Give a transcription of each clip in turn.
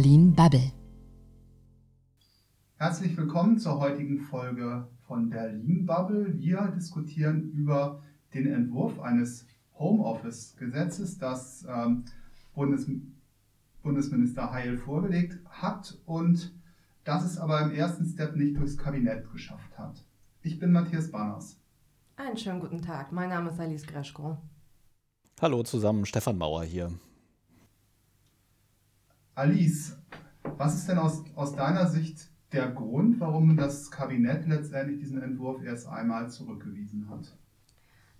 Berlin Bubble. Herzlich willkommen zur heutigen Folge von Berlin Bubble. Wir diskutieren über den Entwurf eines Homeoffice-Gesetzes, das ähm, Bundes Bundesminister Heil vorgelegt hat und das es aber im ersten Step nicht durchs Kabinett geschafft hat. Ich bin Matthias Banners. Einen schönen guten Tag. Mein Name ist Alice Greschko. Hallo zusammen, Stefan Mauer hier. Alice, was ist denn aus, aus deiner Sicht der Grund, warum das Kabinett letztendlich diesen Entwurf erst einmal zurückgewiesen hat?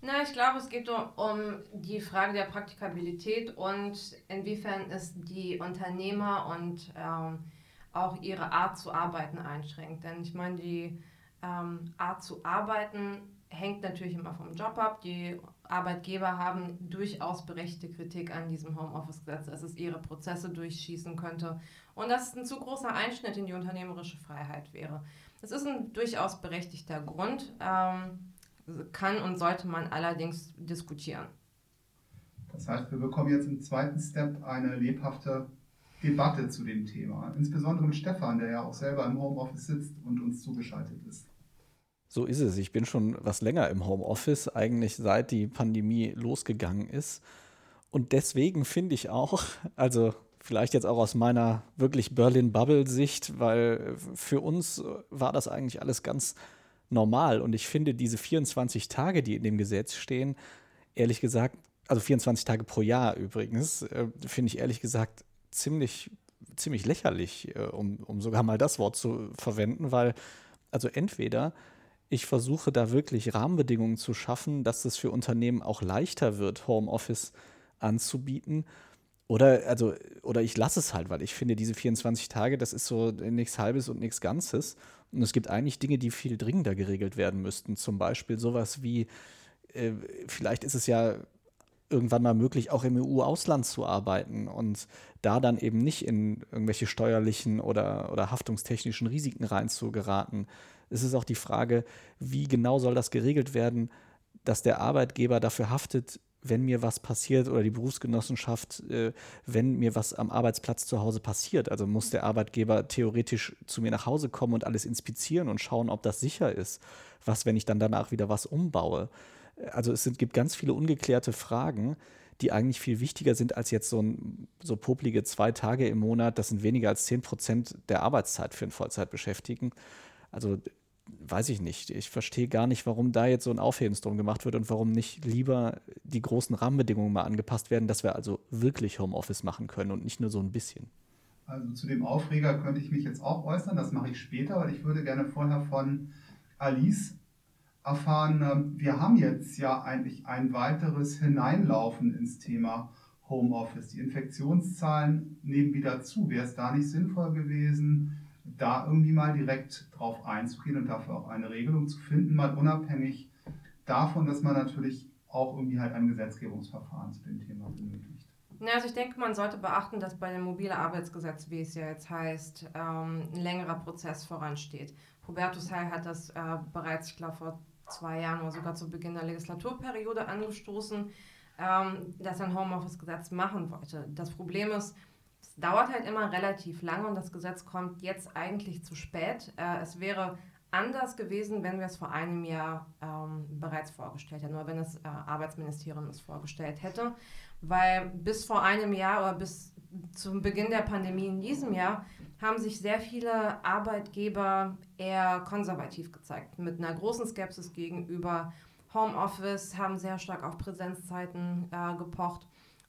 Na, ich glaube, es geht um die Frage der Praktikabilität und inwiefern es die Unternehmer und ähm, auch ihre Art zu arbeiten einschränkt. Denn ich meine, die ähm, Art zu arbeiten hängt natürlich immer vom Job ab. Die Arbeitgeber haben durchaus berechtigte Kritik an diesem Homeoffice-Gesetz, dass es ihre Prozesse durchschießen könnte und dass es ein zu großer Einschnitt in die unternehmerische Freiheit wäre. Das ist ein durchaus berechtigter Grund, ähm, kann und sollte man allerdings diskutieren. Das heißt, wir bekommen jetzt im zweiten Step eine lebhafte Debatte zu dem Thema. Insbesondere mit Stefan, der ja auch selber im Homeoffice sitzt und uns zugeschaltet ist. So ist es. Ich bin schon was länger im Homeoffice, eigentlich seit die Pandemie losgegangen ist. Und deswegen finde ich auch, also vielleicht jetzt auch aus meiner wirklich Berlin-Bubble-Sicht, weil für uns war das eigentlich alles ganz normal. Und ich finde diese 24 Tage, die in dem Gesetz stehen, ehrlich gesagt, also 24 Tage pro Jahr übrigens, äh, finde ich ehrlich gesagt ziemlich, ziemlich lächerlich, äh, um, um sogar mal das Wort zu verwenden, weil also entweder ich versuche da wirklich Rahmenbedingungen zu schaffen, dass es für Unternehmen auch leichter wird, Homeoffice anzubieten. Oder, also, oder ich lasse es halt, weil ich finde, diese 24 Tage, das ist so nichts Halbes und nichts Ganzes. Und es gibt eigentlich Dinge, die viel dringender geregelt werden müssten. Zum Beispiel sowas wie, äh, vielleicht ist es ja irgendwann mal möglich, auch im EU-Ausland zu arbeiten und da dann eben nicht in irgendwelche steuerlichen oder, oder haftungstechnischen Risiken reinzugeraten es ist auch die Frage, wie genau soll das geregelt werden, dass der Arbeitgeber dafür haftet, wenn mir was passiert oder die Berufsgenossenschaft, äh, wenn mir was am Arbeitsplatz zu Hause passiert. Also muss der Arbeitgeber theoretisch zu mir nach Hause kommen und alles inspizieren und schauen, ob das sicher ist. Was, wenn ich dann danach wieder was umbaue? Also es sind, gibt ganz viele ungeklärte Fragen, die eigentlich viel wichtiger sind als jetzt so, ein, so poplige zwei Tage im Monat. Das sind weniger als 10 Prozent der Arbeitszeit für einen Vollzeitbeschäftigten. Also weiß ich nicht. Ich verstehe gar nicht, warum da jetzt so ein Aufhebens drum gemacht wird und warum nicht lieber die großen Rahmenbedingungen mal angepasst werden, dass wir also wirklich Homeoffice machen können und nicht nur so ein bisschen. Also zu dem Aufreger könnte ich mich jetzt auch äußern, das mache ich später, weil ich würde gerne vorher von Alice erfahren, ähm, wir haben jetzt ja eigentlich ein weiteres Hineinlaufen ins Thema Homeoffice. Die Infektionszahlen nehmen wieder zu. Wäre es da nicht sinnvoll gewesen, da irgendwie mal direkt drauf einzugehen und dafür auch eine Regelung zu finden, mal unabhängig davon, dass man natürlich auch irgendwie halt ein Gesetzgebungsverfahren zu dem Thema benötigt. Ja, also ich denke, man sollte beachten, dass bei dem mobile Arbeitsgesetz, wie es ja jetzt heißt, ähm, ein längerer Prozess voransteht. Hubertus Heil hat das äh, bereits, ich glaube, vor zwei Jahren oder sogar zu Beginn der Legislaturperiode angestoßen, ähm, dass er ein Homeoffice-Gesetz machen wollte. Das Problem ist, es dauert halt immer relativ lange und das Gesetz kommt jetzt eigentlich zu spät. Äh, es wäre anders gewesen, wenn wir es vor einem Jahr ähm, bereits vorgestellt hätten oder wenn das äh, Arbeitsministerium es vorgestellt hätte. Weil bis vor einem Jahr oder bis zum Beginn der Pandemie in diesem Jahr haben sich sehr viele Arbeitgeber eher konservativ gezeigt, mit einer großen Skepsis gegenüber Homeoffice, haben sehr stark auf Präsenzzeiten äh, gepocht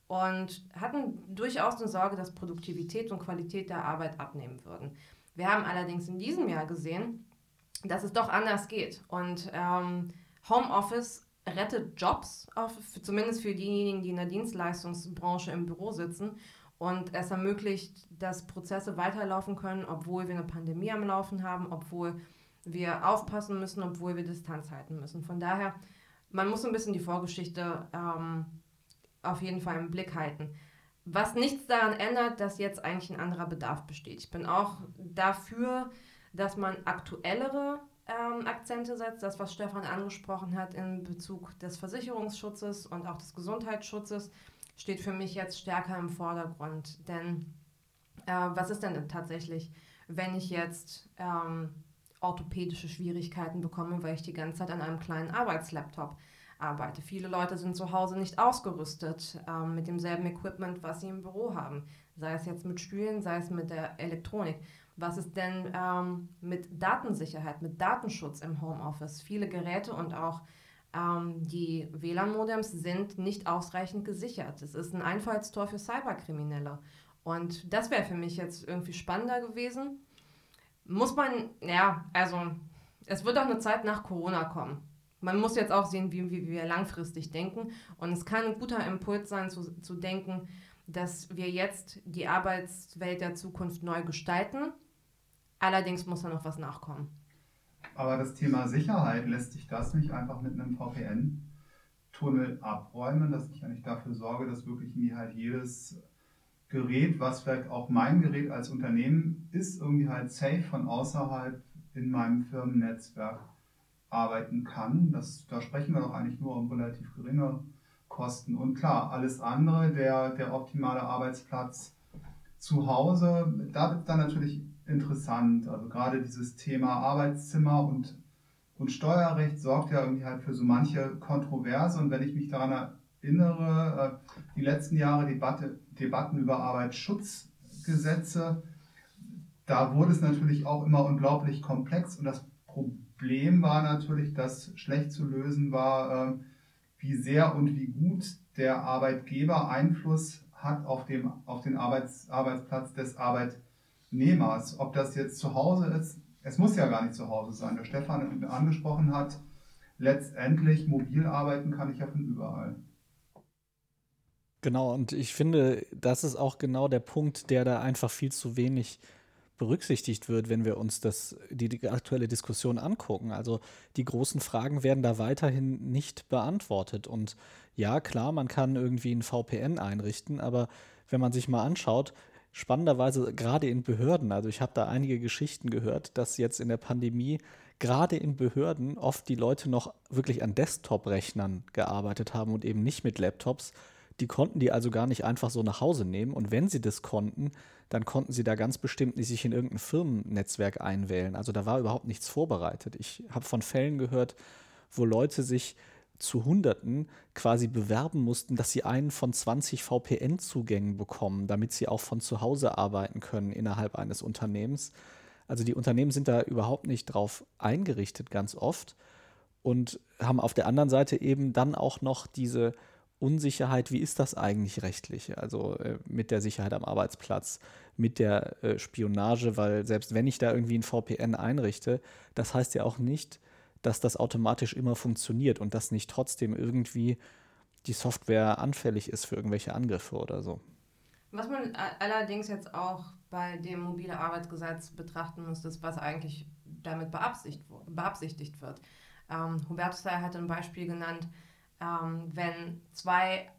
und hatten durchaus eine Sorge, dass Produktivität und Qualität der Arbeit abnehmen würden. Wir haben allerdings in diesem Jahr gesehen, dass es doch anders geht. Und ähm, Homeoffice rettet Jobs, auf, zumindest für diejenigen, die in der Dienstleistungsbranche im Büro sitzen. Und es ermöglicht, dass Prozesse weiterlaufen können, obwohl wir eine Pandemie am Laufen haben, obwohl wir aufpassen müssen, obwohl wir Distanz halten müssen. Von daher, man muss ein bisschen die Vorgeschichte ähm, auf jeden Fall im Blick halten. Was nichts daran ändert, dass jetzt eigentlich ein anderer Bedarf besteht. Ich bin auch dafür, dass man aktuellere ähm, Akzente setzt, das, was Stefan angesprochen hat in Bezug des Versicherungsschutzes und auch des Gesundheitsschutzes, steht für mich jetzt stärker im Vordergrund. Denn Äh, was ist denn tatsächlich, wenn ich jetzt ähm, orthopädische Schwierigkeiten bekomme, weil ich die ganze Zeit an einem kleinen Arbeitslaptop arbeite? Viele Leute sind zu Hause nicht ausgerüstet ähm, mit demselben Equipment, was sie im Büro haben. Sei es jetzt mit Stühlen, sei es mit der Elektronik. Was ist denn ähm, mit Datensicherheit, mit Datenschutz im Homeoffice? Viele Geräte und auch ähm, die WLAN-Modems sind nicht ausreichend gesichert. Es ist ein Einfallstor für Cyberkriminelle. Und das wäre für mich jetzt irgendwie spannender gewesen. Muss man, ja, also es wird auch eine Zeit nach Corona kommen. Man muss jetzt auch sehen, wie, wie wir langfristig denken. Und es kann ein guter Impuls sein, zu, zu denken, dass wir jetzt die Arbeitswelt der Zukunft neu gestalten. Allerdings muss da noch was nachkommen. Aber das Thema Sicherheit, lässt sich das nicht einfach mit einem VPN-Tunnel abräumen, dass ich eigentlich dafür sorge, dass wirklich mir halt jedes Gerät, was vielleicht auch mein Gerät als Unternehmen ist, irgendwie halt safe von außerhalb in meinem Firmennetzwerk arbeiten kann. Das, da sprechen wir doch eigentlich nur um relativ geringe Kosten. Und klar, alles andere, der, der optimale Arbeitsplatz zu Hause, da wird dann natürlich interessant. Also gerade dieses Thema Arbeitszimmer und, und Steuerrecht sorgt ja irgendwie halt für so manche Kontroverse. Und wenn ich mich daran erinnere, äh, die letzten Jahre Debatte, Debatten über Arbeitsschutzgesetze, da wurde es natürlich auch immer unglaublich komplex und das Problem war natürlich, dass schlecht zu lösen war, äh, wie sehr und wie gut der Arbeitgeber Einfluss hat auf, dem, auf den Arbeits, Arbeitsplatz des Arbeitnehmers. Ob das jetzt zu Hause ist, es muss ja gar nicht zu Hause sein. Der Stefan angesprochen hat, letztendlich mobil arbeiten kann ich ja von überall. Genau, und ich finde, das ist auch genau der Punkt, der da einfach viel zu wenig berücksichtigt wird, wenn wir uns das, die, die, aktuelle Diskussion angucken. Also die großen Fragen werden da weiterhin nicht beantwortet. Und ja, klar, man kann irgendwie ein VPN einrichten, aber wenn man sich mal anschaut, spannenderweise gerade in Behörden, also ich habe da einige Geschichten gehört, dass jetzt in der Pandemie gerade in Behörden oft die Leute noch wirklich an Desktop-Rechnern gearbeitet haben und eben nicht mit Laptops die konnten die also gar nicht einfach so nach Hause nehmen. Und wenn sie das konnten, dann konnten sie da ganz bestimmt nicht sich in irgendein Firmennetzwerk einwählen. Also da war überhaupt nichts vorbereitet. Ich habe von Fällen gehört, wo Leute sich zu Hunderten quasi bewerben mussten, dass sie einen von 20 VPN-Zugängen bekommen, damit sie auch von zu Hause arbeiten können innerhalb eines Unternehmens. Also die Unternehmen sind da überhaupt nicht drauf eingerichtet, ganz oft. Und haben auf der anderen Seite eben dann auch noch diese Unsicherheit, wie ist das eigentlich rechtlich? Also äh, mit der Sicherheit am Arbeitsplatz, mit der äh, Spionage, weil selbst wenn ich da irgendwie ein VPN einrichte, das heißt ja auch nicht, dass das automatisch immer funktioniert und dass nicht trotzdem irgendwie die Software anfällig ist für irgendwelche Angriffe oder so. Was man allerdings jetzt auch bei dem mobile Arbeitsgesetz betrachten muss, ist, was eigentlich damit beabsichtigt wird. Ähm, Hubertus hat ein Beispiel genannt, ähm, wenn zwei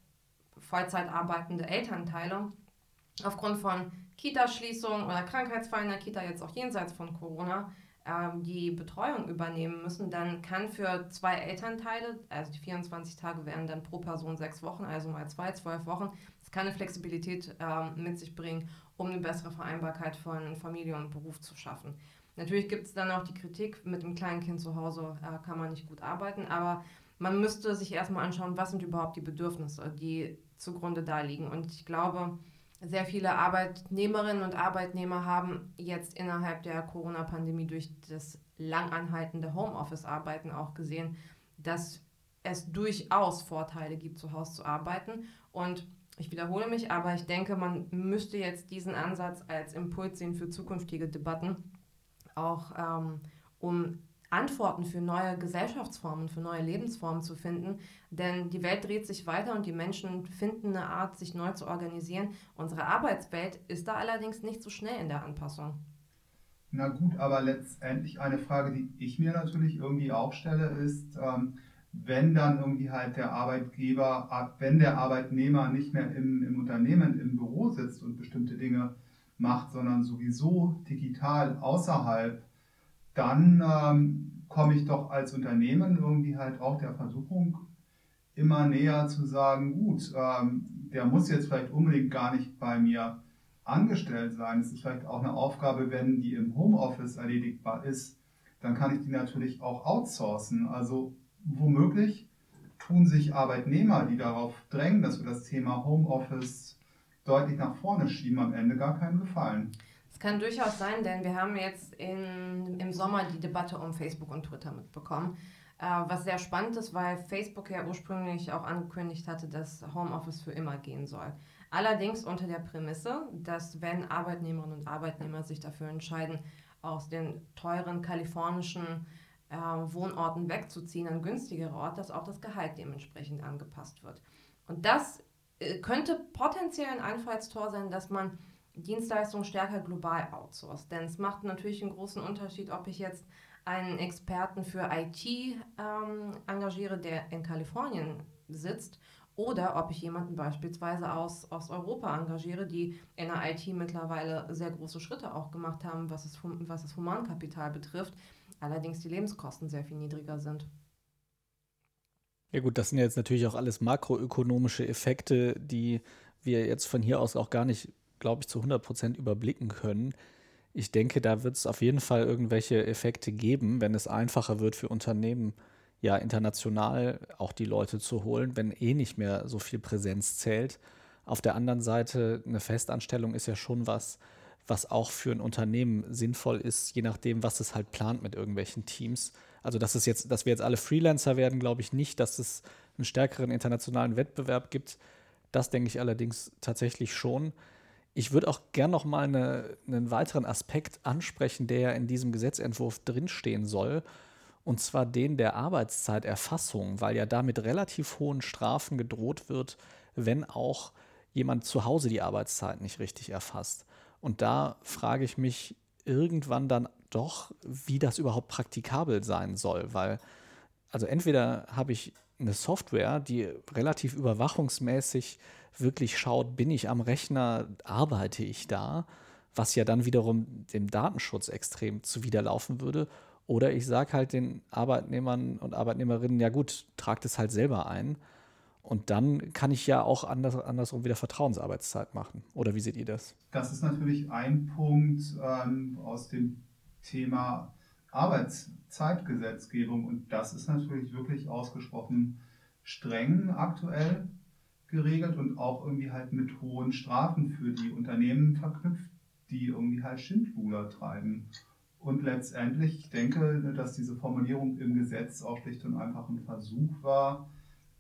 Vollzeit arbeitende Elternteile aufgrund von Kitaschließung oder Krankheitsfall in der Kita, jetzt auch jenseits von Corona, die Betreuung übernehmen müssen, dann kann für zwei Elternteile, also die 24 Tage wären dann pro Person sechs Wochen, also mal zwei, zwölf Wochen, das kann eine Flexibilität ähm, mit sich bringen, um eine bessere Vereinbarkeit von Familie und Beruf zu schaffen. Natürlich gibt es dann auch die Kritik, mit einem kleinen Kind zu Hause äh, kann man nicht gut arbeiten, aber man müsste sich erstmal anschauen, was sind überhaupt die Bedürfnisse, die zugrunde da liegen. Und ich glaube, sehr viele Arbeitnehmerinnen und Arbeitnehmer haben jetzt innerhalb der Corona-Pandemie durch das langanhaltende Homeoffice-Arbeiten auch gesehen, dass es durchaus Vorteile gibt, zu Hause zu arbeiten. Und ich wiederhole mich, aber ich denke, man müsste jetzt diesen Ansatz als Impuls sehen für zukünftige Debatten, auch ähm, um Antworten für neue Gesellschaftsformen, für neue Lebensformen zu finden. Denn die Welt dreht sich weiter und die Menschen finden eine Art, sich neu zu organisieren. Unsere Arbeitswelt ist da allerdings nicht so schnell in der Anpassung. Na gut, aber letztendlich eine Frage, die ich mir natürlich irgendwie auch stelle, ist, ähm, wenn dann irgendwie halt der Arbeitgeber, wenn der Arbeitnehmer nicht mehr im, im Unternehmen, im Büro sitzt und bestimmte Dinge macht, sondern sowieso digital außerhalb dann ähm, komme ich doch als Unternehmen irgendwie halt auch der Versuchung immer näher zu sagen, gut, ähm, der muss jetzt vielleicht unbedingt gar nicht bei mir angestellt sein. Es ist vielleicht auch eine Aufgabe, wenn die im Homeoffice erledigbar ist, dann kann ich die natürlich auch outsourcen. Also womöglich tun sich Arbeitnehmer, die darauf drängen, dass wir das Thema Homeoffice deutlich nach vorne schieben, am Ende gar keinen Gefallen. Kann durchaus sein, denn wir haben jetzt in, im Sommer die Debatte um Facebook und Twitter mitbekommen. Äh, was sehr spannend ist, weil Facebook ja ursprünglich auch angekündigt hatte, dass Homeoffice für immer gehen soll. Allerdings unter der Prämisse, dass wenn Arbeitnehmerinnen und Arbeitnehmer sich dafür entscheiden, aus den teuren kalifornischen äh, Wohnorten wegzuziehen an günstigere Orte, dass auch das Gehalt dementsprechend angepasst wird. Und das äh, könnte potenziell ein Einfallstor sein, dass man Dienstleistungen stärker global outsourced. Denn es macht natürlich einen großen Unterschied, ob ich jetzt einen Experten für IT ähm, engagiere, der in Kalifornien sitzt, oder ob ich jemanden beispielsweise aus, aus Europa engagiere, die in der IT mittlerweile sehr große Schritte auch gemacht haben, was, es, was das Humankapital betrifft, allerdings die Lebenskosten sehr viel niedriger sind. Ja gut, das sind jetzt natürlich auch alles makroökonomische Effekte, die wir jetzt von hier aus auch gar nicht, glaube ich, zu 100 Prozent überblicken können. Ich denke, da wird es auf jeden Fall irgendwelche Effekte geben, wenn es einfacher wird für Unternehmen, ja international auch die Leute zu holen, wenn eh nicht mehr so viel Präsenz zählt. Auf der anderen Seite, eine Festanstellung ist ja schon was, was auch für ein Unternehmen sinnvoll ist, je nachdem, was es halt plant mit irgendwelchen Teams. Also, dass es jetzt, dass wir jetzt alle Freelancer werden, glaube ich nicht, dass es einen stärkeren internationalen Wettbewerb gibt. Das denke ich allerdings tatsächlich schon. Ich würde auch gern noch mal eine, einen weiteren Aspekt ansprechen, der ja in diesem Gesetzentwurf drinstehen soll und zwar den der Arbeitszeiterfassung, weil ja damit relativ hohen Strafen gedroht wird, wenn auch jemand zu Hause die Arbeitszeit nicht richtig erfasst. Und da frage ich mich irgendwann dann doch, wie das überhaupt praktikabel sein soll, weil also entweder habe ich eine Software, die relativ überwachungsmäßig wirklich schaut, bin ich am Rechner, arbeite ich da, was ja dann wiederum dem Datenschutz extrem zuwiderlaufen würde, oder ich sage halt den Arbeitnehmern und Arbeitnehmerinnen, ja gut, tragt es halt selber ein. Und dann kann ich ja auch anders, andersrum wieder Vertrauensarbeitszeit machen. Oder wie seht ihr das? Das ist natürlich ein Punkt ähm, aus dem Thema Arbeitszeitgesetzgebung. Und das ist natürlich wirklich ausgesprochen streng aktuell geregelt und auch irgendwie halt mit hohen Strafen für die Unternehmen verknüpft, die irgendwie halt Schindluder treiben. Und letztendlich, ich denke, dass diese Formulierung im Gesetz auch schlicht und einfach ein Versuch war,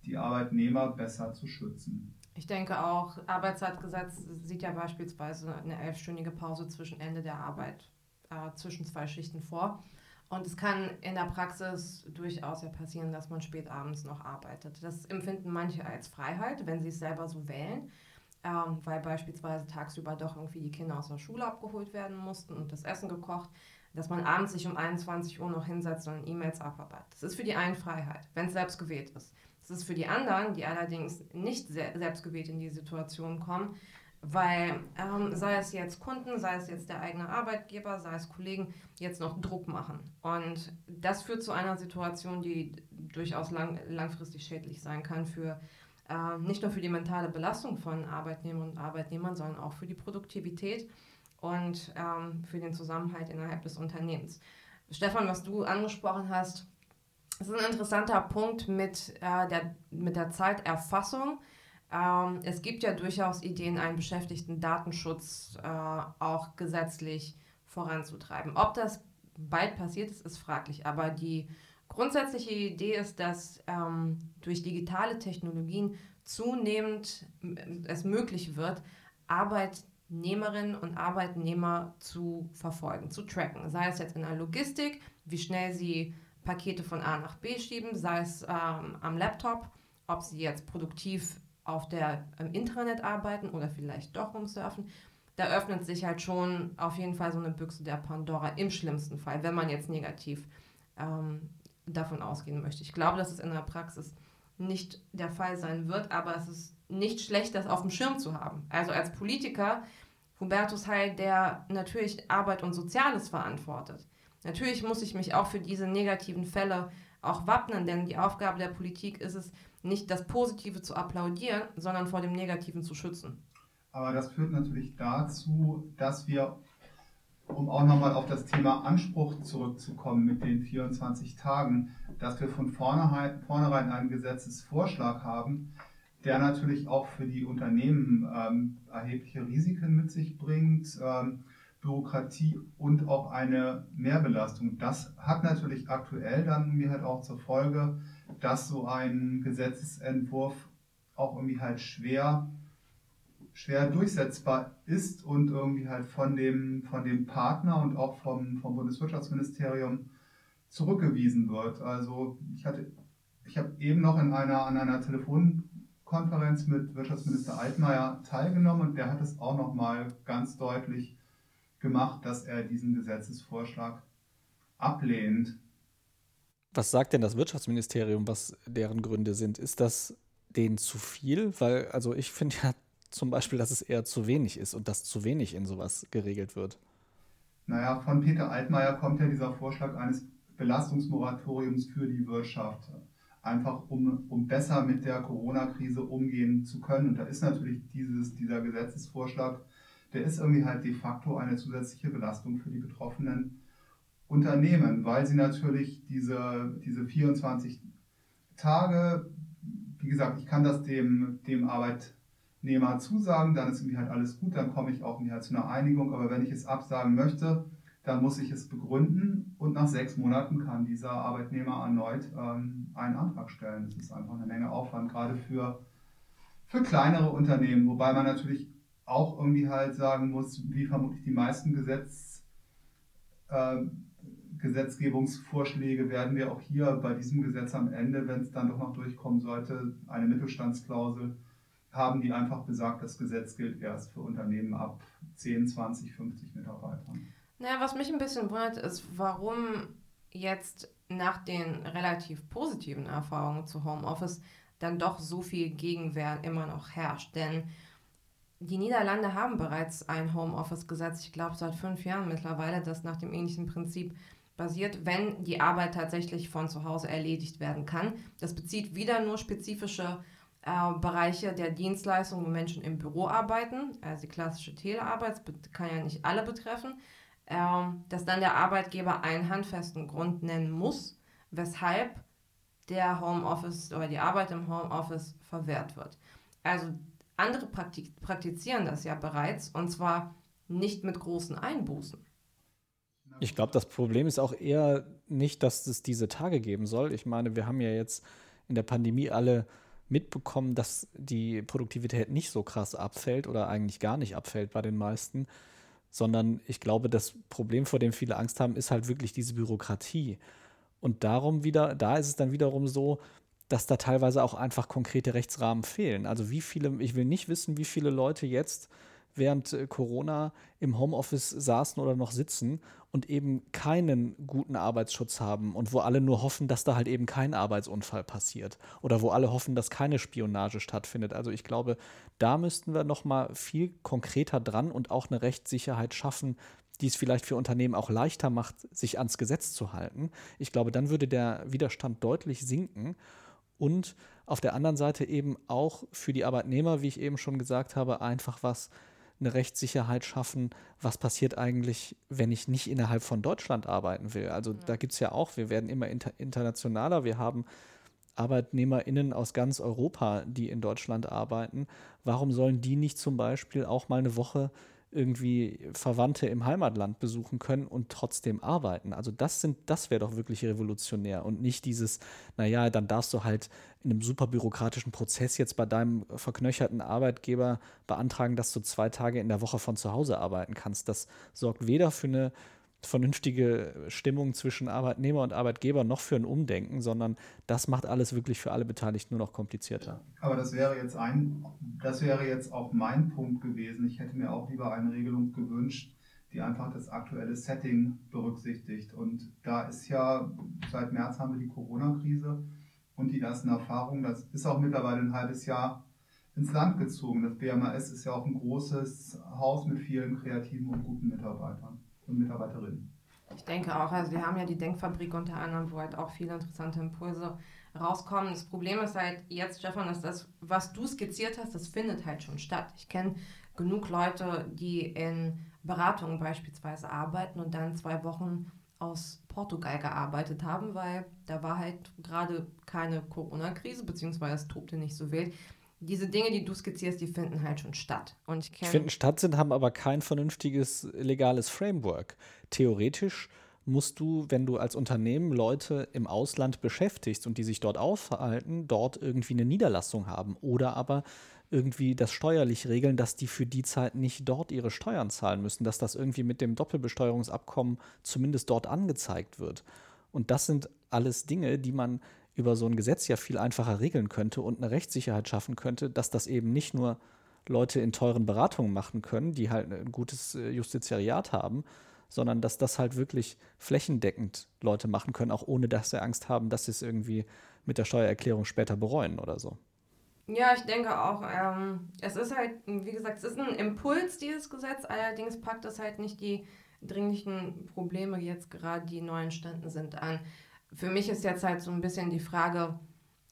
die Arbeitnehmer besser zu schützen. Ich denke auch, Arbeitszeitgesetz sieht ja beispielsweise eine elfstündige Pause zwischen Ende der Arbeit, äh, zwischen zwei Schichten vor. Und es kann in der Praxis durchaus ja passieren, dass man spät abends noch arbeitet. Das empfinden manche als Freiheit, wenn sie es selber so wählen, ähm, weil beispielsweise tagsüber doch irgendwie die Kinder aus der Schule abgeholt werden mussten und das Essen gekocht dass man abends sich um 21 Uhr noch hinsetzt und E-Mails abarbeitet. Das ist für die einen Freiheit, wenn es selbst gewählt ist. Das ist für die anderen, die allerdings nicht selbst gewählt in die Situation kommen, weil ähm, sei es jetzt Kunden, sei es jetzt der eigene Arbeitgeber, sei es Kollegen, jetzt noch Druck machen. Und das führt zu einer Situation, die durchaus lang, langfristig schädlich sein kann für äh, nicht nur für die mentale Belastung von Arbeitnehmern und Arbeitnehmern, sondern auch für die Produktivität und ähm, für den Zusammenhalt innerhalb des Unternehmens. Stefan, was du angesprochen hast, ist ein interessanter Punkt mit, äh, der, mit der Zeiterfassung. Ähm, es gibt ja durchaus Ideen, einen beschäftigten Datenschutz äh, auch gesetzlich voranzutreiben. Ob das bald passiert ist, ist fraglich. Aber die grundsätzliche Idee ist, dass ähm, durch digitale Technologien zunehmend es möglich wird, Arbeit Arbeitnehmerinnen und Arbeitnehmer zu verfolgen, zu tracken. Sei es jetzt in der Logistik, wie schnell sie Pakete von A nach B schieben, sei es ähm, am Laptop, ob sie jetzt produktiv auf der im Internet arbeiten oder vielleicht doch rumsurfen. Da öffnet sich halt schon auf jeden Fall so eine Büchse der Pandora im schlimmsten Fall, wenn man jetzt negativ ähm, davon ausgehen möchte. Ich glaube, dass es in der Praxis nicht der Fall sein wird, aber es ist nicht schlecht, das auf dem Schirm zu haben. Also als Politiker Hubertus Heil, der natürlich Arbeit und Soziales verantwortet. Natürlich muss ich mich auch für diese negativen Fälle auch wappnen, denn die Aufgabe der Politik ist es, nicht das Positive zu applaudieren, sondern vor dem Negativen zu schützen. Aber das führt natürlich dazu, dass wir, um auch nochmal auf das Thema Anspruch zurückzukommen mit den 24 Tagen, dass wir von vornherein, einen Gesetzesvorschlag haben, der natürlich auch für die Unternehmen ähm, erhebliche Risiken mit sich bringt, ähm, Bürokratie und auch eine Mehrbelastung. Das hat natürlich aktuell dann mir halt auch zur Folge, dass so ein Gesetzesentwurf auch irgendwie halt schwer, schwer durchsetzbar ist und irgendwie halt von dem, von dem Partner und auch vom, vom Bundeswirtschaftsministerium zurückgewiesen wird. Also ich hatte, ich habe eben noch in einer, an einer Telefonkonferenz mit Wirtschaftsminister Altmaier teilgenommen und der hat es auch nochmal ganz deutlich gemacht, dass er diesen Gesetzesvorschlag ablehnt. Was sagt denn das Wirtschaftsministerium, was deren Gründe sind? Ist das denen zu viel? Weil, also ich finde ja zum Beispiel, dass es eher zu wenig ist und dass zu wenig in sowas geregelt wird. Naja, von Peter Altmaier kommt ja dieser Vorschlag eines Belastungsmoratoriums für die Wirtschaft. Einfach um, um besser mit der Corona-Krise umgehen zu können. Und da ist natürlich dieses, dieser Gesetzesvorschlag, der ist irgendwie halt de facto eine zusätzliche Belastung für die betroffenen Unternehmen, weil sie natürlich diese, diese 24 Tage, wie gesagt, ich kann das dem, dem Arbeitnehmer zusagen, dann ist irgendwie halt alles gut, dann komme ich auch irgendwie halt zu einer Einigung, aber wenn ich es absagen möchte, dann muss ich es begründen und nach sechs Monaten kann dieser Arbeitnehmer erneut ähm, einen Antrag stellen. Das ist einfach eine Menge Aufwand, gerade für, für kleinere Unternehmen, wobei man natürlich auch irgendwie halt sagen muss, wie vermutlich die meisten Gesetz, äh, Gesetzgebungsvorschläge werden wir auch hier bei diesem Gesetz am Ende, wenn es dann doch noch durchkommen sollte, eine Mittelstandsklausel haben, die einfach besagt, das Gesetz gilt erst für Unternehmen ab 10, 20, 50 Mitarbeitern. Naja, was mich ein bisschen wundert, ist, warum jetzt nach den relativ positiven Erfahrungen zu Homeoffice dann doch so viel Gegenwehr immer noch herrscht. Denn die Niederlande haben bereits ein Homeoffice-Gesetz, ich glaube seit fünf Jahren mittlerweile, das nach dem ähnlichen Prinzip basiert, wenn die Arbeit tatsächlich von zu Hause erledigt werden kann. Das bezieht wieder nur spezifische äh, Bereiche der Dienstleistung, wo Menschen im Büro arbeiten, also die klassische Telearbeit, kann ja nicht alle betreffen, äh, dass dann der Arbeitgeber einen handfesten Grund nennen muss, weshalb der Homeoffice oder die Arbeit im Homeoffice verwehrt wird. Also andere praktizieren das ja bereits und zwar nicht mit großen Einbußen. Ich glaube, das Problem ist auch eher nicht, dass es diese Tage geben soll. Ich meine, wir haben ja jetzt in der Pandemie alle mitbekommen, dass die Produktivität nicht so krass abfällt oder eigentlich gar nicht abfällt bei den meisten, sondern ich glaube, das Problem, vor dem viele Angst haben, ist halt wirklich diese Bürokratie. Und darum wieder, da ist es dann wiederum so, dass da teilweise auch einfach konkrete Rechtsrahmen fehlen. Also wie viele, ich will nicht wissen, wie viele Leute jetzt während äh, Corona im Homeoffice saßen oder noch sitzen und eben keinen guten Arbeitsschutz haben und wo alle nur hoffen, dass da halt eben kein Arbeitsunfall passiert oder wo alle hoffen, dass keine Spionage stattfindet. Also ich glaube, da müssten wir noch mal viel konkreter dran und auch eine Rechtssicherheit schaffen, die es vielleicht für Unternehmen auch leichter macht, sich ans Gesetz zu halten. Ich glaube, dann würde der Widerstand deutlich sinken und auf der anderen Seite eben auch für die Arbeitnehmer, wie ich eben schon gesagt habe, einfach was eine Rechtssicherheit schaffen, was passiert eigentlich, wenn ich nicht innerhalb von Deutschland arbeiten will. Also ja. da gibt es ja auch, wir werden immer inter internationaler, wir haben ArbeitnehmerInnen aus ganz Europa, die in Deutschland arbeiten. Warum sollen die nicht zum Beispiel auch mal eine Woche irgendwie Verwandte im Heimatland besuchen können und trotzdem arbeiten. Also das sind, das wäre doch wirklich revolutionär und nicht dieses, naja, dann darfst du halt in einem super bürokratischen Prozess jetzt bei deinem verknöcherten Arbeitgeber beantragen, dass du zwei Tage in der Woche von zu Hause arbeiten kannst. Das sorgt weder für eine vernünftige Stimmung zwischen Arbeitnehmer und Arbeitgeber noch für ein Umdenken, sondern das macht alles wirklich für alle Beteiligten nur noch komplizierter. Aber das wäre jetzt ein, das wäre jetzt auch mein Punkt gewesen. Ich hätte mir auch lieber eine Regelung gewünscht, die einfach das aktuelle Setting berücksichtigt. Und da ist ja, seit März haben wir die Corona-Krise und die ersten Erfahrungen, das ist auch mittlerweile ein halbes Jahr ins Land gezogen. Das BMAS ist ja auch ein großes Haus mit vielen kreativen und guten Mitarbeitern und Mitarbeiterinnen. Ich denke auch, also wir haben ja die Denkfabrik unter anderem, wo halt auch viele interessante Impulse rauskommen. Das Problem ist halt jetzt, Stefan, dass das, was du skizziert hast, das findet halt schon statt. Ich kenne genug Leute, die in Beratungen beispielsweise arbeiten und dann zwei Wochen aus Portugal gearbeitet haben, weil da war halt gerade keine Corona-Krise, beziehungsweise es tobte nicht so wild. Diese Dinge, die du skizzierst, die finden halt schon statt. Und ich finden statt sind, haben aber kein vernünftiges legales Framework. Theoretisch musst du, wenn du als Unternehmen Leute im Ausland beschäftigst und die sich dort aufhalten, dort irgendwie eine Niederlassung haben oder aber irgendwie das steuerlich regeln, dass die für die Zeit nicht dort ihre Steuern zahlen müssen, dass das irgendwie mit dem Doppelbesteuerungsabkommen zumindest dort angezeigt wird. Und das sind alles Dinge, die man über so ein Gesetz ja viel einfacher regeln könnte und eine Rechtssicherheit schaffen könnte, dass das eben nicht nur Leute in teuren Beratungen machen können, die halt ein gutes äh, Justiziariat haben, sondern dass das halt wirklich flächendeckend Leute machen können, auch ohne dass sie Angst haben, dass sie es irgendwie mit der Steuererklärung später bereuen oder so. Ja, ich denke auch, ähm, es ist halt, wie gesagt, es ist ein Impuls, dieses Gesetz, allerdings packt es halt nicht die dringlichen Probleme jetzt gerade, die neu entstanden sind, an. Für mich ist jetzt halt so ein bisschen die Frage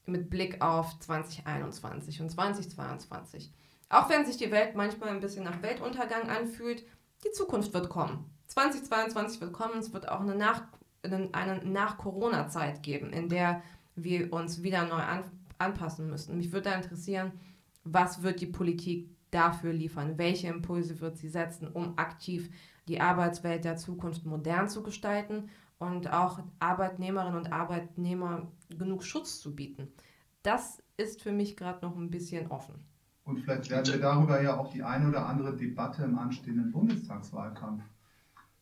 mit Blick auf 2021 und 2022. Auch wenn sich die Welt manchmal ein bisschen nach Weltuntergang anfühlt, die Zukunft wird kommen. 2022 wird kommen, es wird auch eine Nach- eine Nach-Corona-Zeit geben, in der wir uns wieder neu an anpassen müssen. Mich würde da interessieren, was wird die Politik dafür liefern? Welche Impulse wird sie setzen, um aktiv die Arbeitswelt der Zukunft modern zu gestalten und auch Arbeitnehmerinnen und Arbeitnehmer genug Schutz zu bieten? Das ist für mich gerade noch ein bisschen offen. Und vielleicht werden wir darüber ja auch die eine oder andere Debatte im anstehenden Bundestagswahlkampf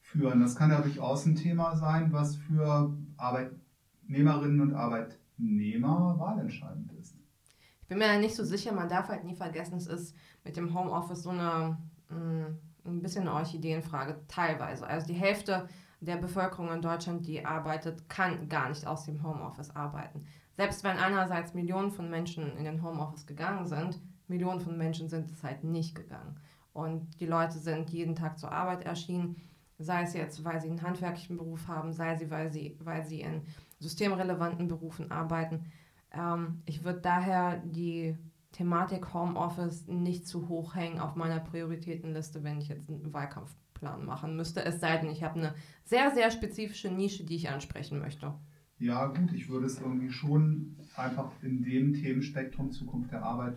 führen. Das kann ja durchaus ein Thema sein, was für Arbeitnehmerinnen und Arbeitnehmer wahlentscheidend ist. Ich bin mir ja nicht so sicher, man darf halt nie vergessen, es ist mit dem Homeoffice so eine mm, ein bisschen eine Orchideenfrage, teilweise. Also die Hälfte der Bevölkerung in Deutschland, die arbeitet, kann gar nicht aus dem Homeoffice arbeiten. Selbst wenn einerseits Millionen von Menschen in den Homeoffice gegangen sind, Millionen von Menschen sind es halt nicht gegangen. Und die Leute sind jeden Tag zur Arbeit erschienen sei es jetzt, weil sie einen handwerklichen Beruf haben, sei sie, weil sie, weil sie in systemrelevanten Berufen arbeiten. Ähm, ich würde daher die Thematik Homeoffice nicht zu hoch hängen auf meiner Prioritätenliste, wenn ich jetzt einen Wahlkampfplan machen müsste. Es sei denn, ich habe eine sehr, sehr spezifische Nische, die ich ansprechen möchte. Ja, gut, ich würde es irgendwie schon einfach in dem Themenspektrum Zukunft der Arbeit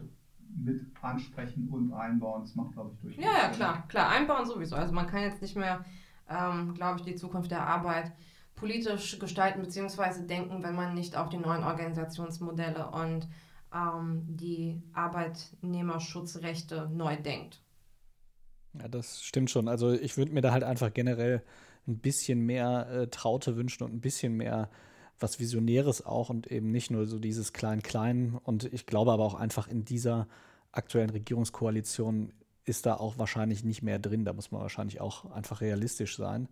mit ansprechen und einbauen. Das macht, glaube ich, durchaus. Ja, ja, klar, klar, einbauen sowieso. Also man kann jetzt nicht mehr ähm, glaube ich, die Zukunft der Arbeit politisch gestalten bzw. denken, wenn man nicht auch die neuen Organisationsmodelle und ähm, die Arbeitnehmerschutzrechte neu denkt. Ja, das stimmt schon. Also ich würde mir da halt einfach generell ein bisschen mehr äh, Traute wünschen und ein bisschen mehr was Visionäres auch und eben nicht nur so dieses Klein-Klein. Und ich glaube aber auch einfach in dieser aktuellen Regierungskoalition ist da auch wahrscheinlich nicht mehr drin. Da muss man wahrscheinlich auch einfach realistisch sein.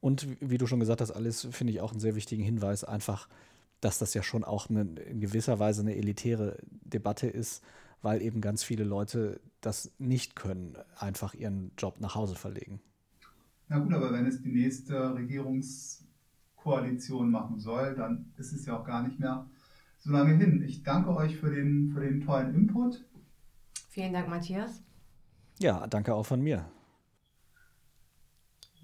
Und wie du schon gesagt hast, alles finde ich auch einen sehr wichtigen Hinweis, einfach, dass das ja schon auch eine, in gewisser Weise eine elitäre Debatte ist, weil eben ganz viele Leute das nicht können, einfach ihren Job nach Hause verlegen. Na gut, aber wenn es die nächste Regierungskoalition machen soll, dann ist es ja auch gar nicht mehr so lange hin. Ich danke euch für den, für den tollen Input. Vielen Dank, Matthias. Ja, danke auch von mir.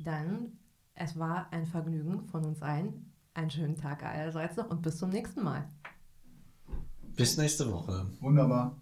Dann, es war ein Vergnügen von uns allen. Einen schönen Tag allerseits noch und bis zum nächsten Mal. Bis nächste Woche. Wunderbar.